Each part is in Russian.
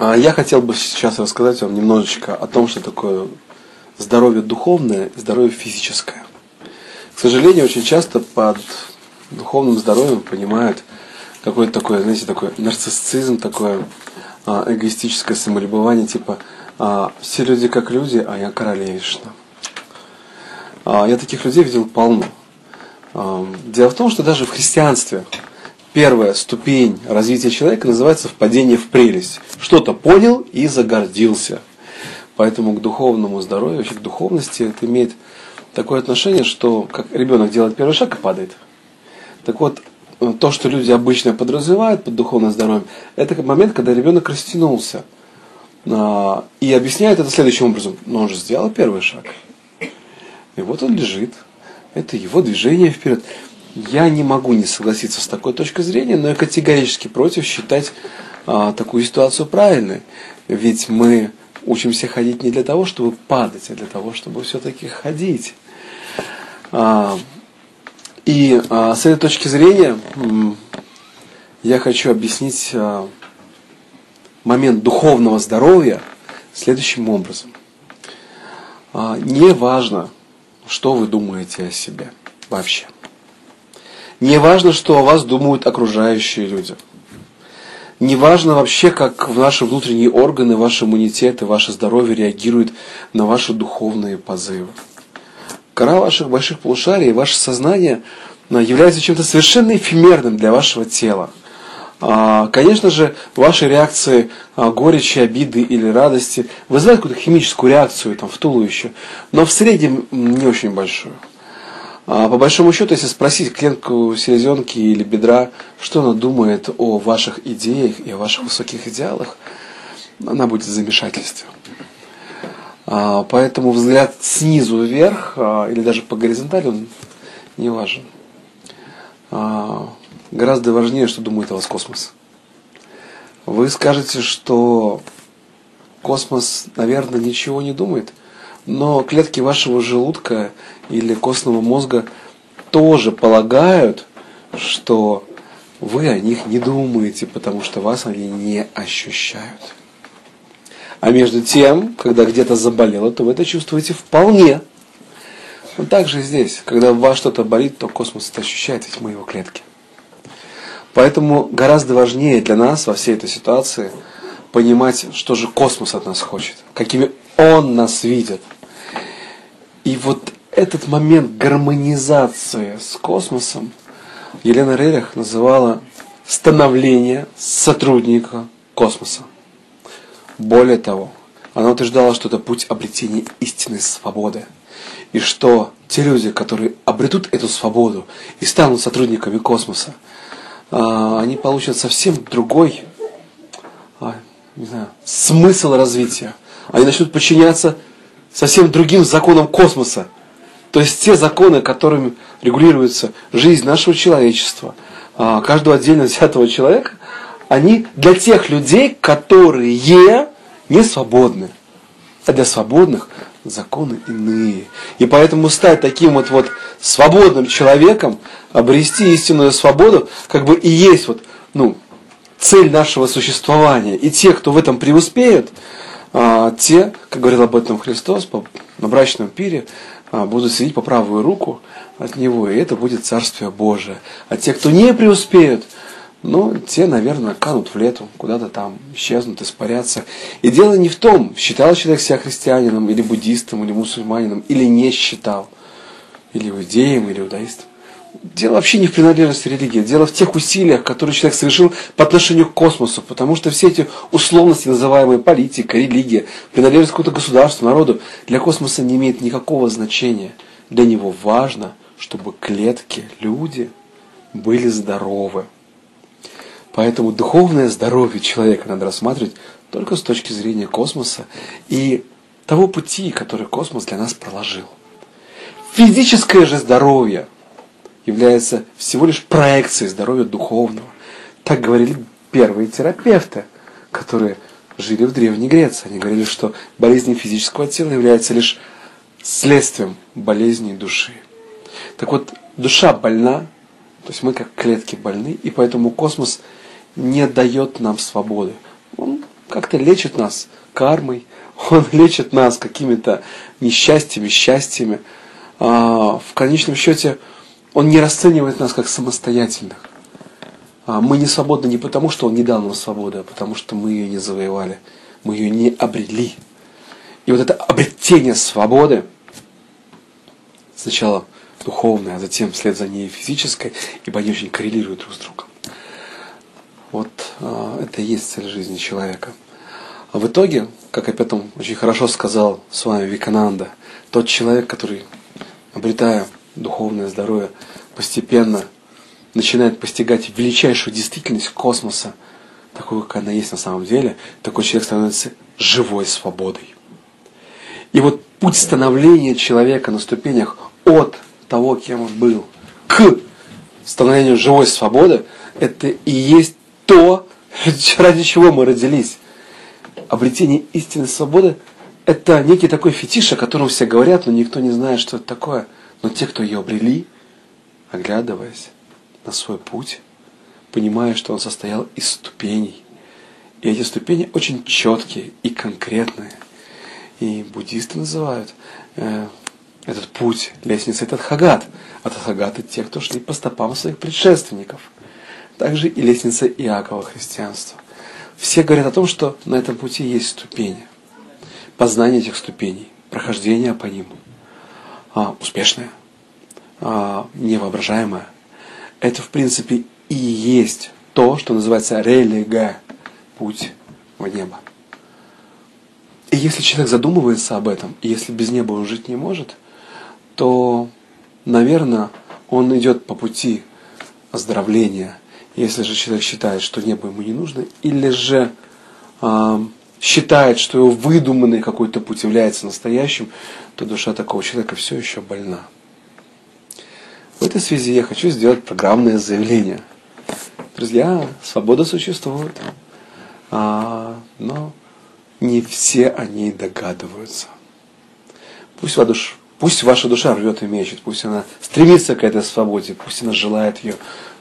А я хотел бы сейчас рассказать вам немножечко о том, что такое здоровье духовное и здоровье физическое. К сожалению, очень часто под духовным здоровьем понимают какое-то такое, знаете, такой нарциссизм, такое а, эгоистическое самолюбование, типа а, все люди как люди, а я королевишна. Я таких людей видел полно. Дело в том, что даже в христианстве первая ступень развития человека называется впадение в прелесть. Что-то понял и загордился. Поэтому к духовному здоровью, вообще к духовности это имеет такое отношение, что как ребенок делает первый шаг и падает. Так вот, то, что люди обычно подразумевают под духовным здоровьем, это момент, когда ребенок растянулся. А, и объясняет это следующим образом. Но он же сделал первый шаг. И вот он лежит. Это его движение вперед. Я не могу не согласиться с такой точкой зрения, но я категорически против считать а, такую ситуацию правильной. Ведь мы учимся ходить не для того, чтобы падать, а для того, чтобы все-таки ходить. А, и а, с этой точки зрения я хочу объяснить а, момент духовного здоровья следующим образом. А, не важно, что вы думаете о себе вообще. Не важно, что о вас думают окружающие люди. Не важно вообще, как ваши внутренние органы, ваш иммунитет и ваше здоровье реагируют на ваши духовные позывы. Кора ваших больших полушарий, ваше сознание является чем-то совершенно эфемерным для вашего тела. А, конечно же, ваши реакции а, горечи, обиды или радости вызывают какую-то химическую реакцию там, в туловище, но в среднем не очень большую. А, по большому счету, если спросить клиентку селезенки или бедра, что она думает о ваших идеях и о ваших высоких идеалах, она будет в замешательстве. Поэтому взгляд снизу вверх или даже по горизонтали он не важен гораздо важнее, что думает о вас космос. Вы скажете, что космос, наверное, ничего не думает, но клетки вашего желудка или костного мозга тоже полагают, что вы о них не думаете, потому что вас они не ощущают. А между тем, когда где-то заболело, то вы это чувствуете вполне. Вот так же здесь, когда у вас что-то болит, то космос это ощущает, ведь мы его клетки. Поэтому гораздо важнее для нас во всей этой ситуации понимать, что же космос от нас хочет, какими он нас видит. И вот этот момент гармонизации с космосом Елена Рерих называла становление сотрудника космоса. Более того, она утверждала, что это путь обретения истинной свободы. И что те люди, которые обретут эту свободу и станут сотрудниками космоса, а, они получат совсем другой а, не знаю, смысл развития. Они начнут подчиняться совсем другим законам космоса. То есть те законы, которыми регулируется жизнь нашего человечества, а, каждого отдельно взятого человека, они для тех людей, которые не свободны. А для свободных законы иные. И поэтому стать таким вот, вот свободным человеком, обрести истинную свободу, как бы и есть вот, ну, цель нашего существования. И те, кто в этом преуспеют, а, те, как говорил об этом Христос на брачном пире, а, будут сидеть по правую руку от Него, и это будет Царствие Божие. А те, кто не преуспеют, ну, те, наверное, канут в лету, куда-то там исчезнут, испарятся. И дело не в том, считал человек себя христианином, или буддистом, или мусульманином, или не считал, или иудеем, или иудаистом. Дело вообще не в принадлежности религии, дело в тех усилиях, которые человек совершил по отношению к космосу, потому что все эти условности, называемые политика, религия, принадлежность к какому-то государству, народу, для космоса не имеет никакого значения. Для него важно, чтобы клетки, люди были здоровы. Поэтому духовное здоровье человека надо рассматривать только с точки зрения космоса и того пути, который космос для нас проложил. Физическое же здоровье является всего лишь проекцией здоровья духовного. Так говорили первые терапевты, которые жили в Древней Греции. Они говорили, что болезнь физического тела является лишь следствием болезни души. Так вот, душа больна, то есть мы как клетки больны, и поэтому космос – не дает нам свободы. Он как-то лечит нас кармой, Он лечит нас какими-то несчастьями, счастьями. А, в конечном счете, Он не расценивает нас как самостоятельных. А, мы не свободны не потому, что Он не дал нам свободу, а потому что мы ее не завоевали, мы ее не обрели. И вот это обретение свободы, сначала духовное, а затем вслед за ней физическое, ибо они очень коррелируют друг с другом. Вот э, это и есть цель жизни человека. А в итоге, как опять он очень хорошо сказал с вами Викананда, тот человек, который, обретая духовное здоровье, постепенно начинает постигать величайшую действительность космоса, такую, как она есть на самом деле, такой человек становится живой свободой. И вот путь становления человека на ступенях от того, кем он был, к становлению живой свободы, это и есть то, ради чего мы родились. Обретение истинной свободы – это некий такой фетиш, о котором все говорят, но никто не знает, что это такое. Но те, кто ее обрели, оглядываясь на свой путь, понимая, что он состоял из ступеней. И эти ступени очень четкие и конкретные. И буддисты называют э, этот путь лестницей Тадхагат. А Тадхагаты те, кто шли по стопам своих предшественников. Также и лестница Иакова христианства. Все говорят о том, что на этом пути есть ступени. Познание этих ступеней, прохождение по ним, а, успешное, а, невоображаемое. Это, в принципе, и есть то, что называется релига, путь в небо. И если человек задумывается об этом, и если без неба он жить не может, то, наверное, он идет по пути оздоровления. Если же человек считает, что небо ему не нужно, или же э, считает, что его выдуманный какой-то путь является настоящим, то душа такого человека все еще больна. В этой связи я хочу сделать программное заявление. Друзья, свобода существует, а, но не все о ней догадываются. Пусть, душ, пусть ваша душа рвет и мечет, пусть она стремится к этой свободе, пусть она желает ее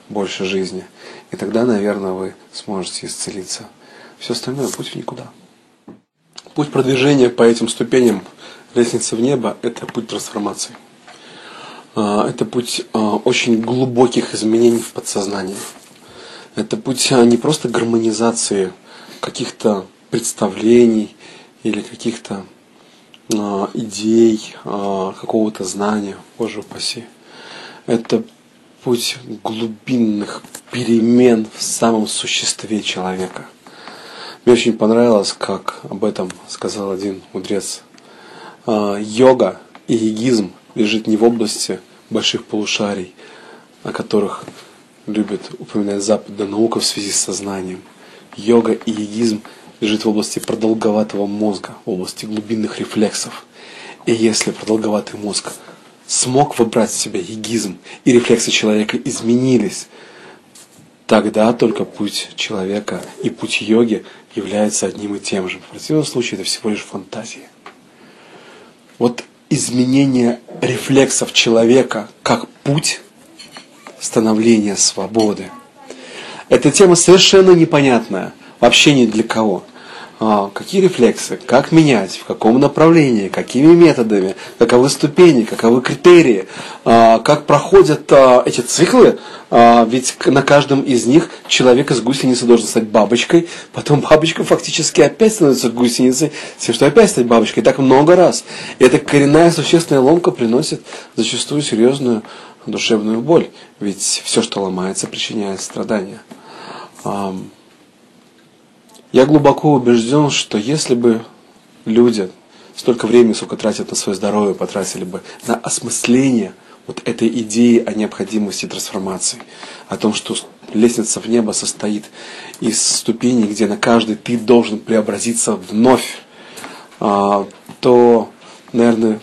больше жизни. И тогда, наверное, вы сможете исцелиться. Все остальное путь в никуда. Путь продвижения по этим ступеням лестницы в небо – это путь трансформации. А, это путь а, очень глубоких изменений в подсознании. Это путь а, не просто гармонизации каких-то представлений или каких-то идей, какого-то знания, боже упаси. Это путь глубинных перемен в самом существе человека. Мне очень понравилось, как об этом сказал один мудрец. Э, йога и йогизм лежит не в области больших полушарий, о которых любит упоминать западная наука в связи с сознанием. Йога и йогизм лежит в области продолговатого мозга, в области глубинных рефлексов. И если продолговатый мозг смог выбрать в себя егизм, и рефлексы человека изменились, тогда только путь человека и путь йоги являются одним и тем же. В противном случае это всего лишь фантазия. Вот изменение рефлексов человека как путь становления свободы. Эта тема совершенно непонятная вообще ни для кого. А, какие рефлексы, как менять, в каком направлении, какими методами, каковы ступени, каковы критерии, а, как проходят а, эти циклы, ведь на каждом из них человек из гусеницы должен стать бабочкой, потом бабочка фактически опять становится гусеницей, тем, что опять стать бабочкой, и так много раз. И эта коренная существенная ломка приносит зачастую серьезную душевную боль, ведь все, что ломается, причиняет страдания. Я глубоко убежден, что если бы люди столько времени, сколько тратят на свое здоровье, потратили бы на осмысление вот этой идеи о необходимости трансформации, о том, что лестница в небо состоит из ступеней, где на каждой ты должен преобразиться вновь, а, то, наверное,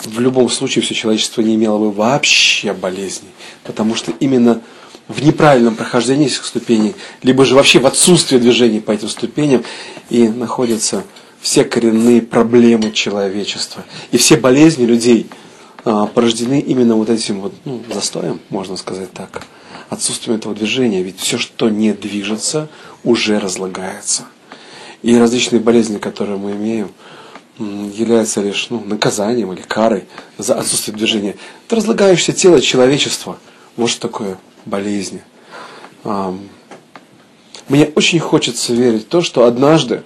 в любом случае все человечество не имело бы вообще болезней, потому что именно в неправильном прохождении этих ступеней, либо же вообще в отсутствии движений по этим ступеням, и находятся все коренные проблемы человечества. И все болезни людей а, порождены именно вот этим вот ну, застоем, можно сказать так, отсутствием этого движения. Ведь все, что не движется, уже разлагается. и различные болезни, которые мы имеем, являются лишь ну, наказанием или карой за отсутствие движения. Это разлагающееся тело человечества. Вот что такое болезни. Мне очень хочется верить в то, что однажды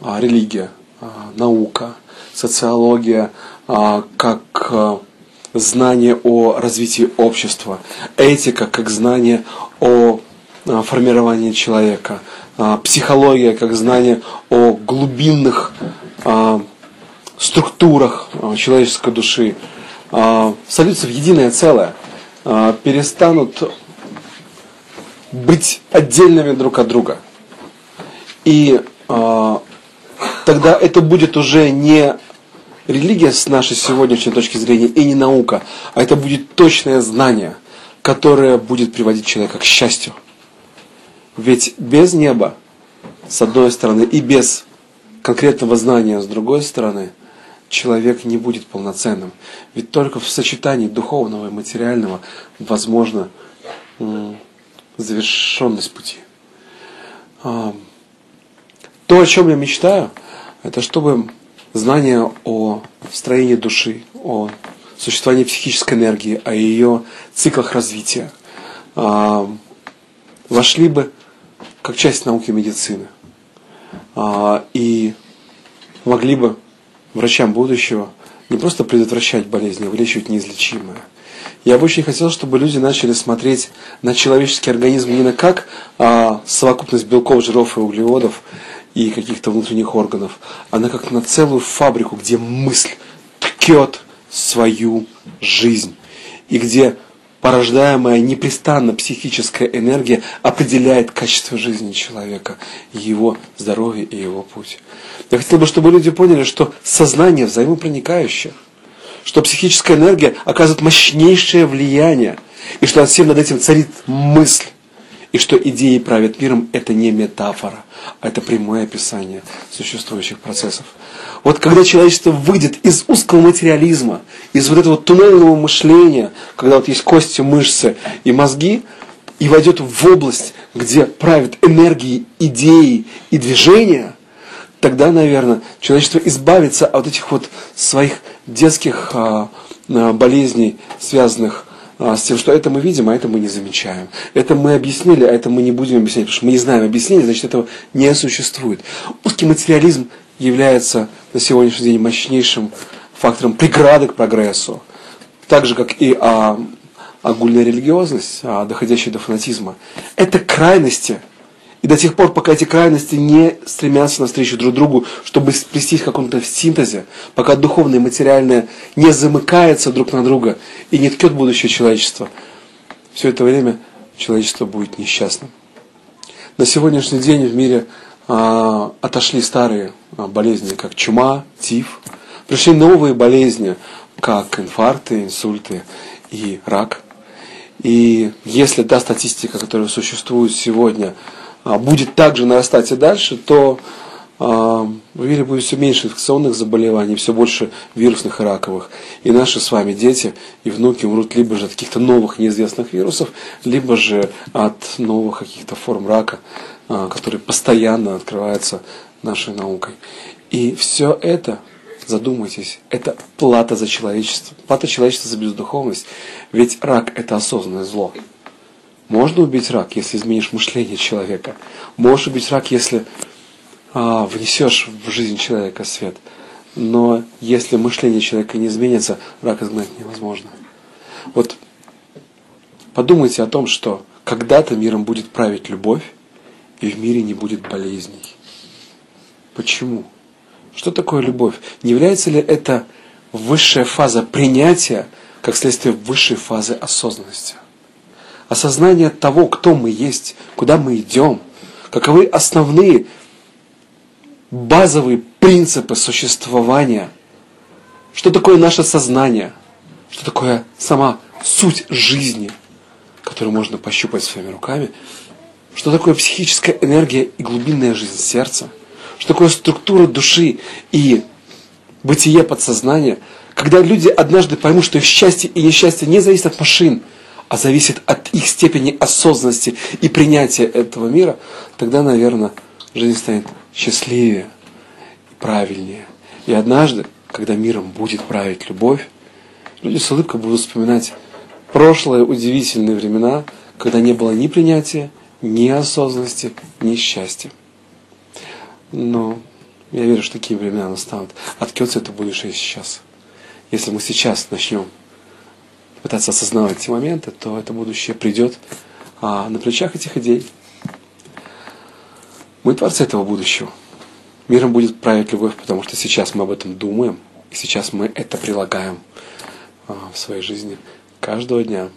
а, религия, а, наука, социология, а, как знание о развитии общества, этика как знание о формировании человека, психология как знание о глубинных структурах человеческой души, сольются в единое целое, перестанут быть отдельными друг от друга. И э, тогда это будет уже не религия с нашей сегодняшней точки зрения и не наука, а это будет точное знание, которое будет приводить человека к счастью. Ведь без неба, с одной стороны, и без конкретного знания, с другой стороны, человек не будет полноценным. Ведь только в сочетании духовного и материального возможно завершенность пути. А, то, о чем я мечтаю, это чтобы знания о строении души, о существовании психической энергии, о ее циклах развития а, вошли бы как часть науки медицины а, и могли бы врачам будущего не просто предотвращать болезни, а вылечивать неизлечимое. Я бы очень хотел, чтобы люди начали смотреть на человеческий организм не на как а, совокупность белков, жиров и углеводов и каких-то внутренних органов, а на как на целую фабрику, где мысль ткет свою жизнь. И где порождаемая непрестанно психическая энергия определяет качество жизни человека, его здоровье и его путь. Я хотел бы, чтобы люди поняли, что сознание взаимопроникающее – что психическая энергия оказывает мощнейшее влияние, и что над всем над этим царит мысль, и что идеи правят миром – это не метафора, а это прямое описание существующих процессов. Вот когда человечество выйдет из узкого материализма, из вот этого туннельного мышления, когда вот есть кости, мышцы и мозги, и войдет в область, где правят энергии, идеи и движения, тогда, наверное, человечество избавится от этих вот своих детских а, болезней, связанных а, с тем, что это мы видим, а это мы не замечаем. Это мы объяснили, а это мы не будем объяснять, потому что мы не знаем объяснения, значит, этого не существует. Узкий материализм является на сегодняшний день мощнейшим фактором преграды к прогрессу. Так же, как и а, огульная религиозность, а, доходящая до фанатизма. Это крайности – и до тех пор, пока эти крайности не стремятся навстречу друг другу, чтобы сплестись в каком-то синтезе, пока духовное и материальное не замыкается друг на друга и не ткет будущее человечества, все это время человечество будет несчастным. На сегодняшний день в мире а, отошли старые а, болезни, как чума, тиф. Пришли новые болезни, как инфаркты, инсульты и рак. И если та статистика, которая существует сегодня, будет также нарастать и дальше, то а, в мире будет все меньше инфекционных заболеваний, все больше вирусных и раковых. И наши с вами дети и внуки умрут либо же от каких-то новых неизвестных вирусов, либо же от новых каких-то форм рака, а, которые постоянно открываются нашей наукой. И все это, задумайтесь, это плата за человечество. Плата человечества за бездуховность. Ведь рак – это осознанное зло. Можно убить рак, если изменишь мышление человека. Можешь убить рак, если а, внесешь в жизнь человека свет. Но если мышление человека не изменится, рак изгнать невозможно. Вот подумайте о том, что когда-то миром будет править любовь, и в мире не будет болезней. Почему? Что такое любовь? Не является ли это высшая фаза принятия, как следствие высшей фазы осознанности? Осознание того, кто мы есть, куда мы идем, каковы основные базовые принципы существования, что такое наше сознание, что такое сама суть жизни, которую можно пощупать своими руками, что такое психическая энергия и глубинная жизнь сердца, что такое структура души и бытие подсознания, когда люди однажды поймут, что их счастье и несчастье не зависит от машин – а зависит от их степени осознанности и принятия этого мира, тогда, наверное, жизнь станет счастливее и правильнее. И однажды, когда миром будет править любовь, люди с улыбкой будут вспоминать прошлые удивительные времена, когда не было ни принятия, ни осознанности, ни счастья. Но я верю, что такие времена настанут. Откется это будущее сейчас. Если мы сейчас начнем пытаться осознавать эти моменты, то это будущее придет а на плечах этих идей. Мы творцы этого будущего. Миром будет править любовь, потому что сейчас мы об этом думаем, и сейчас мы это прилагаем а, в своей жизни каждого дня.